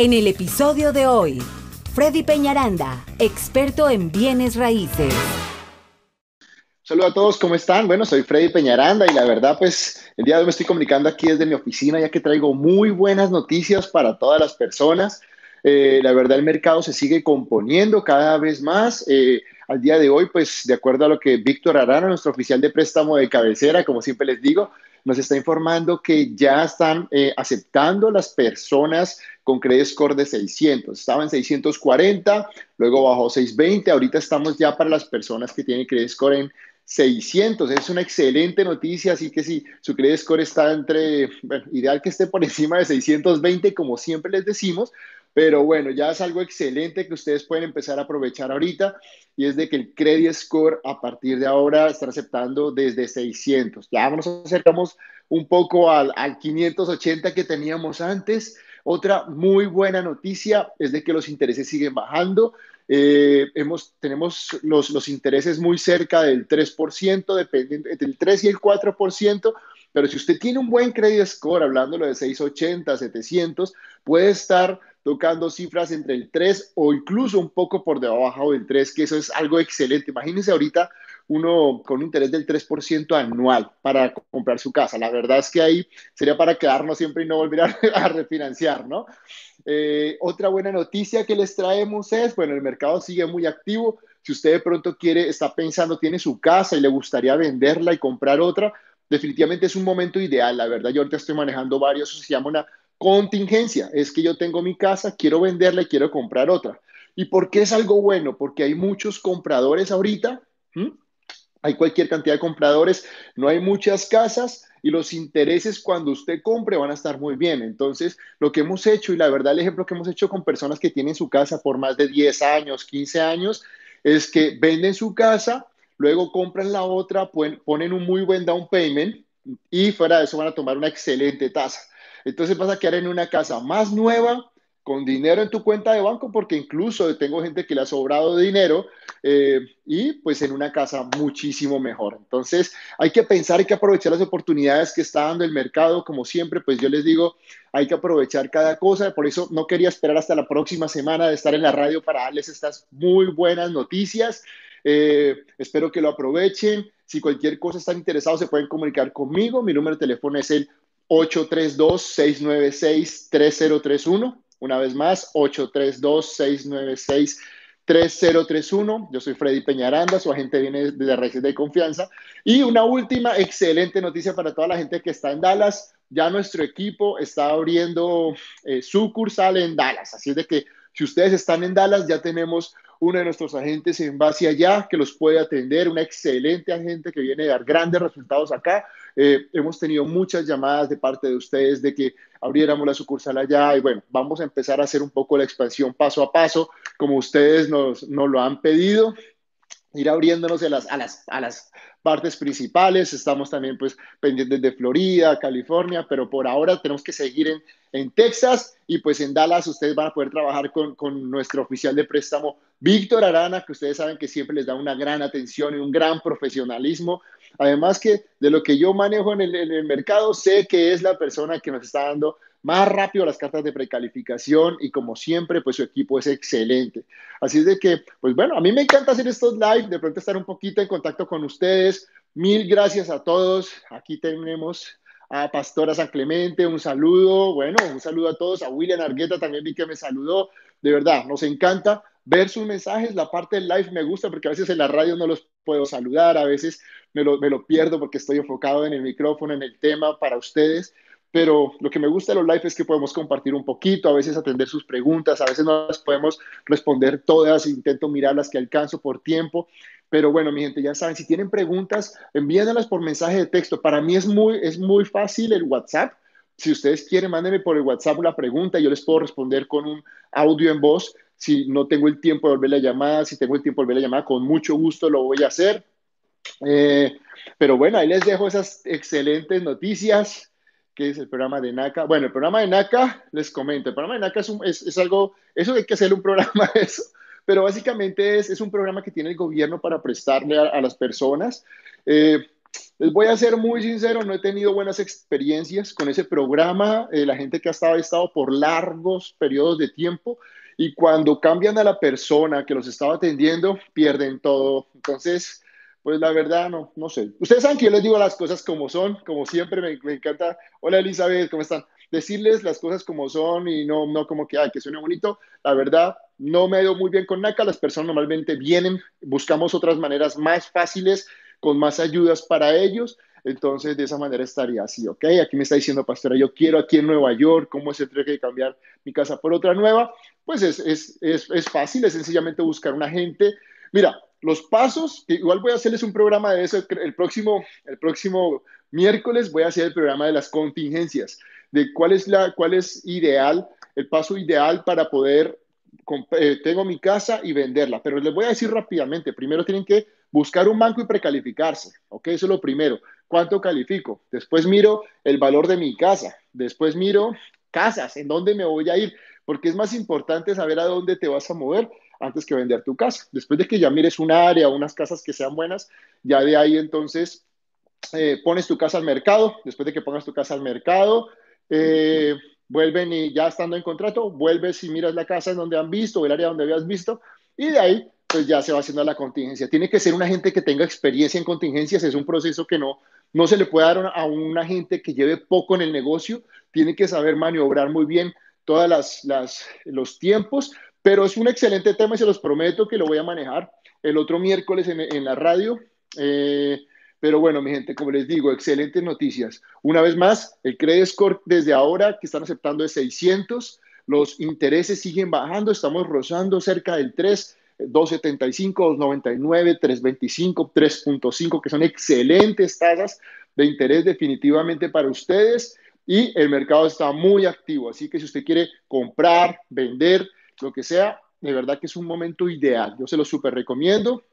En el episodio de hoy, Freddy Peñaranda, experto en bienes raíces. Saludos a todos, ¿cómo están? Bueno, soy Freddy Peñaranda y la verdad, pues el día de hoy me estoy comunicando aquí desde mi oficina ya que traigo muy buenas noticias para todas las personas. Eh, la verdad, el mercado se sigue componiendo cada vez más. Eh, al día de hoy, pues de acuerdo a lo que Víctor Arana, nuestro oficial de préstamo de cabecera, como siempre les digo, nos está informando que ya están eh, aceptando las personas con credit score de 600. Estaba en 640, luego bajó 620, ahorita estamos ya para las personas que tienen credit score en 600. Es una excelente noticia, así que si su credit score está entre, ideal que esté por encima de 620, como siempre les decimos, pero bueno, ya es algo excelente que ustedes pueden empezar a aprovechar ahorita y es de que el credit score a partir de ahora está aceptando desde 600. Ya nos acercamos un poco al, al 580 que teníamos antes. Otra muy buena noticia es de que los intereses siguen bajando. Eh, hemos, tenemos los, los intereses muy cerca del 3%, dependiendo entre el 3 y el 4%, pero si usted tiene un buen credit score, hablándolo de 680, 700, puede estar tocando cifras entre el 3 o incluso un poco por debajo del 3, que eso es algo excelente. Imagínense ahorita uno con un interés del 3% anual para comprar su casa. La verdad es que ahí sería para quedarnos siempre y no volver a, refinanciar, ¿no? Eh, otra buena noticia que les traemos es, bueno, el mercado sigue muy activo. Si usted de pronto quiere, está pensando, tiene su casa y le gustaría venderla y comprar otra, definitivamente es un momento ideal. La verdad, yo ahorita estoy manejando varios, se llama una Contingencia, es que yo tengo mi casa, quiero venderla y quiero comprar otra. ¿Y por qué es algo bueno? Porque hay muchos compradores ahorita, hay cualquier cantidad de compradores, no hay muchas casas y los intereses cuando usted compre van a estar muy bien. Entonces, lo que hemos hecho, y la verdad el ejemplo que hemos hecho con personas que tienen su casa por más de 10 años, 15 años, es que venden su casa, luego compran la otra, ponen un muy buen down payment y fuera de eso van a tomar una excelente tasa. Entonces vas a quedar en una casa más nueva, con dinero en tu cuenta de banco, porque incluso tengo gente que le ha sobrado dinero eh, y pues en una casa muchísimo mejor. Entonces hay que pensar, hay que aprovechar las oportunidades que está dando el mercado, como siempre, pues yo les digo, hay que aprovechar cada cosa, por eso no quería esperar hasta la próxima semana de estar en la radio para darles estas muy buenas noticias. Eh, espero que lo aprovechen. Si cualquier cosa están interesados, se pueden comunicar conmigo. Mi número de teléfono es el 832-696-3031. Una vez más, 832-696-3031. Yo soy Freddy Peñaranda, su agente viene de redes de confianza. Y una última excelente noticia para toda la gente que está en Dallas. Ya nuestro equipo está abriendo eh, sucursal en Dallas. Así es de que si ustedes están en Dallas, ya tenemos uno de nuestros agentes en base allá que los puede atender, una excelente agente que viene a dar grandes resultados acá. Eh, hemos tenido muchas llamadas de parte de ustedes de que abriéramos la sucursal allá y bueno, vamos a empezar a hacer un poco la expansión paso a paso, como ustedes nos, nos lo han pedido ir abriéndonos a las, a las, a las partes principales. Estamos también pues pendientes de Florida, California, pero por ahora tenemos que seguir en, en Texas y pues en Dallas ustedes van a poder trabajar con, con, nuestro oficial de préstamo, Víctor Arana, que ustedes saben que siempre les da una gran atención y un gran profesionalismo. Además que de lo que yo manejo en el, mercado, sé que es la persona que nos está dando más rápido las cartas de precalificación y como siempre, pues su equipo es excelente. Así es de que, pues bueno, a mí me encanta hacer estos live, de pronto estar un poquito en contacto con ustedes. Mil gracias a todos. Aquí tenemos a Pastora San Clemente, un saludo, bueno, un saludo a todos, a William Argueta también vi que me saludó, de verdad, nos encanta ver sus mensajes, la parte del live me gusta porque a veces en la radio no los puedo saludar, a veces me lo, me lo pierdo porque estoy enfocado en el micrófono, en el tema para ustedes, pero lo que me gusta de los live es que podemos compartir un poquito, a veces atender sus preguntas, a veces no las podemos responder todas, intento mirar las que alcanzo por tiempo, pero bueno, mi gente, ya saben, si tienen preguntas, envíenlas por mensaje de texto. Para mí es muy, es muy fácil el WhatsApp. Si ustedes quieren, mándenme por el WhatsApp una pregunta, yo les puedo responder con un audio en voz. Si no tengo el tiempo de volver la llamada, si tengo el tiempo de volver la llamada, con mucho gusto lo voy a hacer. Eh, pero bueno, ahí les dejo esas excelentes noticias que es el programa de NACA. Bueno, el programa de NACA, les comento, el programa de NACA es, es, algo, eso hay que hacer un programa eso, pero básicamente es, es, un programa que tiene el gobierno para prestarle a, las personas. Eh, les voy a ser muy sincero, no he tenido buenas experiencias con ese programa, eh, la gente que ha estado, ha estado por largos periodos de tiempo y cuando cambian a la persona que los estaba atendiendo, pierden todo. Entonces, pues la verdad, no, no sé. Ustedes saben que yo les digo las cosas como son, como siempre me, me encanta. Hola Elizabeth, ¿cómo están? Decirles las cosas como son y no, no como que, ay, que suene bonito. La verdad, no me ha ido muy bien con NACA. Las personas normalmente vienen, buscamos otras maneras más fáciles, con más ayudas para ellos. Entonces, de esa manera estaría así, ¿ok? Aquí me está diciendo, pastora, yo quiero aquí en Nueva York, ¿cómo se tiene que cambiar mi casa por otra nueva? Pues es, es, es, es fácil, es sencillamente buscar un agente. Mira, los pasos, igual voy a hacerles un programa de eso el próximo, el próximo miércoles, voy a hacer el programa de las contingencias, de cuál es, la, cuál es ideal, el paso ideal para poder, eh, tengo mi casa y venderla, pero les voy a decir rápidamente, primero tienen que buscar un banco y precalificarse, ¿ok? Eso es lo primero. ¿Cuánto califico? Después miro el valor de mi casa, después miro casas, en dónde me voy a ir, porque es más importante saber a dónde te vas a mover antes que vender tu casa. Después de que ya mires un área, unas casas que sean buenas, ya de ahí entonces eh, pones tu casa al mercado. Después de que pongas tu casa al mercado, eh, vuelven y ya estando en contrato, vuelves y miras la casa en donde han visto, el área donde habías visto, y de ahí pues ya se va haciendo la contingencia. Tiene que ser una gente que tenga experiencia en contingencias, es un proceso que no, no se le puede dar a una gente que lleve poco en el negocio, tiene que saber maniobrar muy bien todas las, los tiempos pero es un excelente tema y se los prometo que lo voy a manejar el otro miércoles en, la radio. Eh, pero bueno, mi gente, como les digo, excelentes noticias. Una vez más, el credit score desde ahora que están aceptando es 600. Los intereses siguen bajando, estamos rozando cerca del 3, 2.75, 2.99, 3.25, 3.5, que son excelentes tasas de interés definitivamente para ustedes. Y el mercado está muy activo, así que si usted quiere comprar, vender, lo que sea, de verdad que es un momento ideal. Yo se lo súper recomiendo.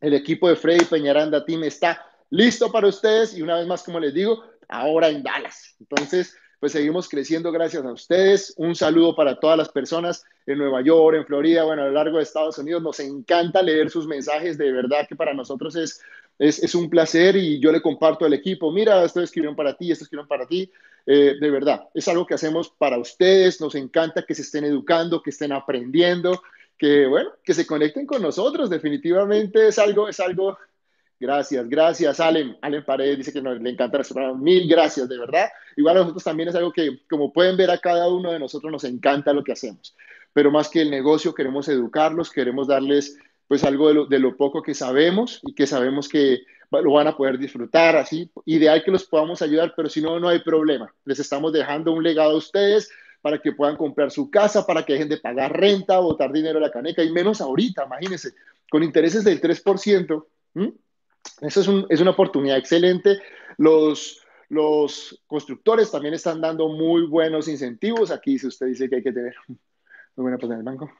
El equipo de Freddy Peñaranda Team está listo para ustedes y una vez más, como les digo, ahora en Dallas. Entonces, pues seguimos creciendo gracias a ustedes. Un saludo para todas las personas en Nueva York, en Florida, bueno, a lo largo de Estados Unidos. Nos encanta leer sus mensajes, de verdad que para nosotros es, es, es un placer y yo le comparto al equipo, mira, esto escribieron para ti, esto escribieron para ti. Eh, de verdad, es algo que hacemos para ustedes, nos encanta que se estén educando, que estén aprendiendo, que bueno, que se conecten con nosotros, definitivamente es algo, es algo, gracias, gracias, Allen, Allen Paredes dice que nos, le encanta el mil gracias, de verdad, igual a nosotros también es algo que, como pueden ver a cada uno de nosotros, nos encanta lo que hacemos, pero más que el negocio, queremos educarlos, queremos darles pues algo de lo, de lo poco que sabemos y que sabemos que lo van a poder disfrutar, así. Ideal que los podamos ayudar, pero si no, no hay problema. Les estamos dejando un legado a ustedes para que puedan comprar su casa, para que dejen de pagar renta, botar dinero a la caneca, y menos ahorita, imagínense, con intereses del 3%. Eso es, es, una oportunidad excelente. Los, los constructores también están dando muy buenos incentivos. Aquí, si usted dice que hay que tener muy buena plata en el banco.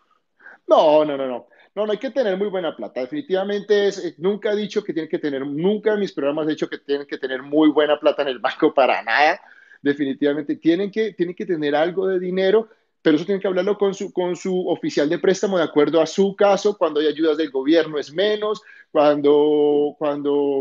No, no, no, no. No, no hay que tener muy buena plata. Definitivamente es, eh, nunca he dicho que tienen que tener, nunca en mis programas he dicho que tienen que tener muy buena plata en el banco para nada. Definitivamente tienen que, tienen que tener algo de dinero, pero eso tienen que hablarlo con su, con su oficial de préstamo de acuerdo a su caso. Cuando hay ayudas del gobierno es menos, cuando, cuando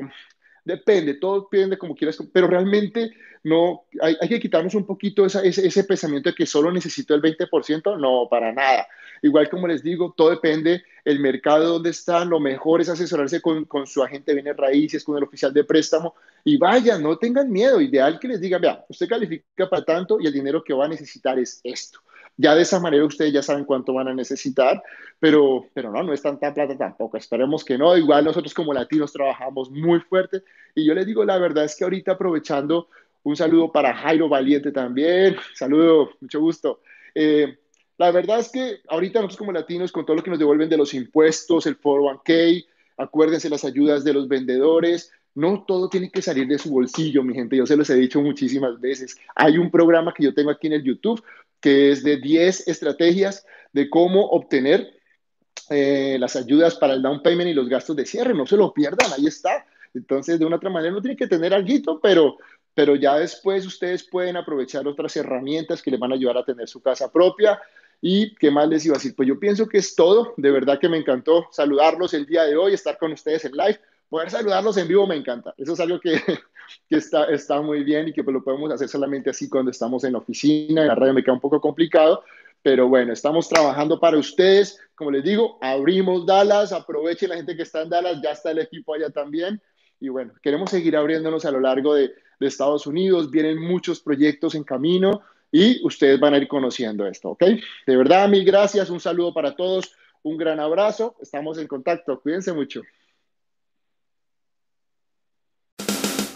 depende, todo depende como quieras, pero realmente no, hay, hay que quitarnos un poquito ese, ese, pensamiento de que solo necesito el 20%, no, para nada. Igual como les digo, todo depende el mercado donde está, lo mejor es asesorarse con, con su agente de bienes raíces, con el oficial de préstamo y vaya, no tengan miedo, ideal que les digan, vea, usted califica para tanto y el dinero que va a necesitar es esto. Ya de esa manera ustedes ya saben cuánto van a necesitar, pero, pero no, no es tanta plata tampoco. Esperemos que no. Igual nosotros como latinos trabajamos muy fuerte. Y yo les digo, la verdad es que ahorita aprovechando, un saludo para Jairo Valiente también. Saludo, mucho gusto. Eh, la verdad es que ahorita nosotros como latinos, con todo lo que nos devuelven de los impuestos, el 401k, acuérdense las ayudas de los vendedores, no todo tiene que salir de su bolsillo, mi gente. Yo se los he dicho muchísimas veces. Hay un programa que yo tengo aquí en el YouTube que es de 10 estrategias de cómo obtener eh, las ayudas para el down payment y los gastos de cierre. No se lo pierdan, ahí está. Entonces, de una otra manera, no tiene que tener algo, pero, pero ya después ustedes pueden aprovechar otras herramientas que les van a ayudar a tener su casa propia. ¿Y qué más les iba a decir? Pues yo pienso que es todo. De verdad que me encantó saludarlos el día de hoy, estar con ustedes en live poder saludarlos en vivo me encanta. Eso es algo que, que está, está muy bien y que lo podemos hacer solamente así cuando estamos en la oficina. En la radio me queda un poco complicado, pero bueno, estamos trabajando para ustedes. Como les digo, abrimos Dallas, aprovechen la gente que está en Dallas, ya está el equipo allá también. Y bueno, queremos seguir abriéndonos a lo largo de, de Estados Unidos. Vienen muchos proyectos en camino y ustedes van a ir conociendo esto, ¿ok? De verdad, mil gracias, un saludo para todos, un gran abrazo, estamos en contacto, cuídense mucho.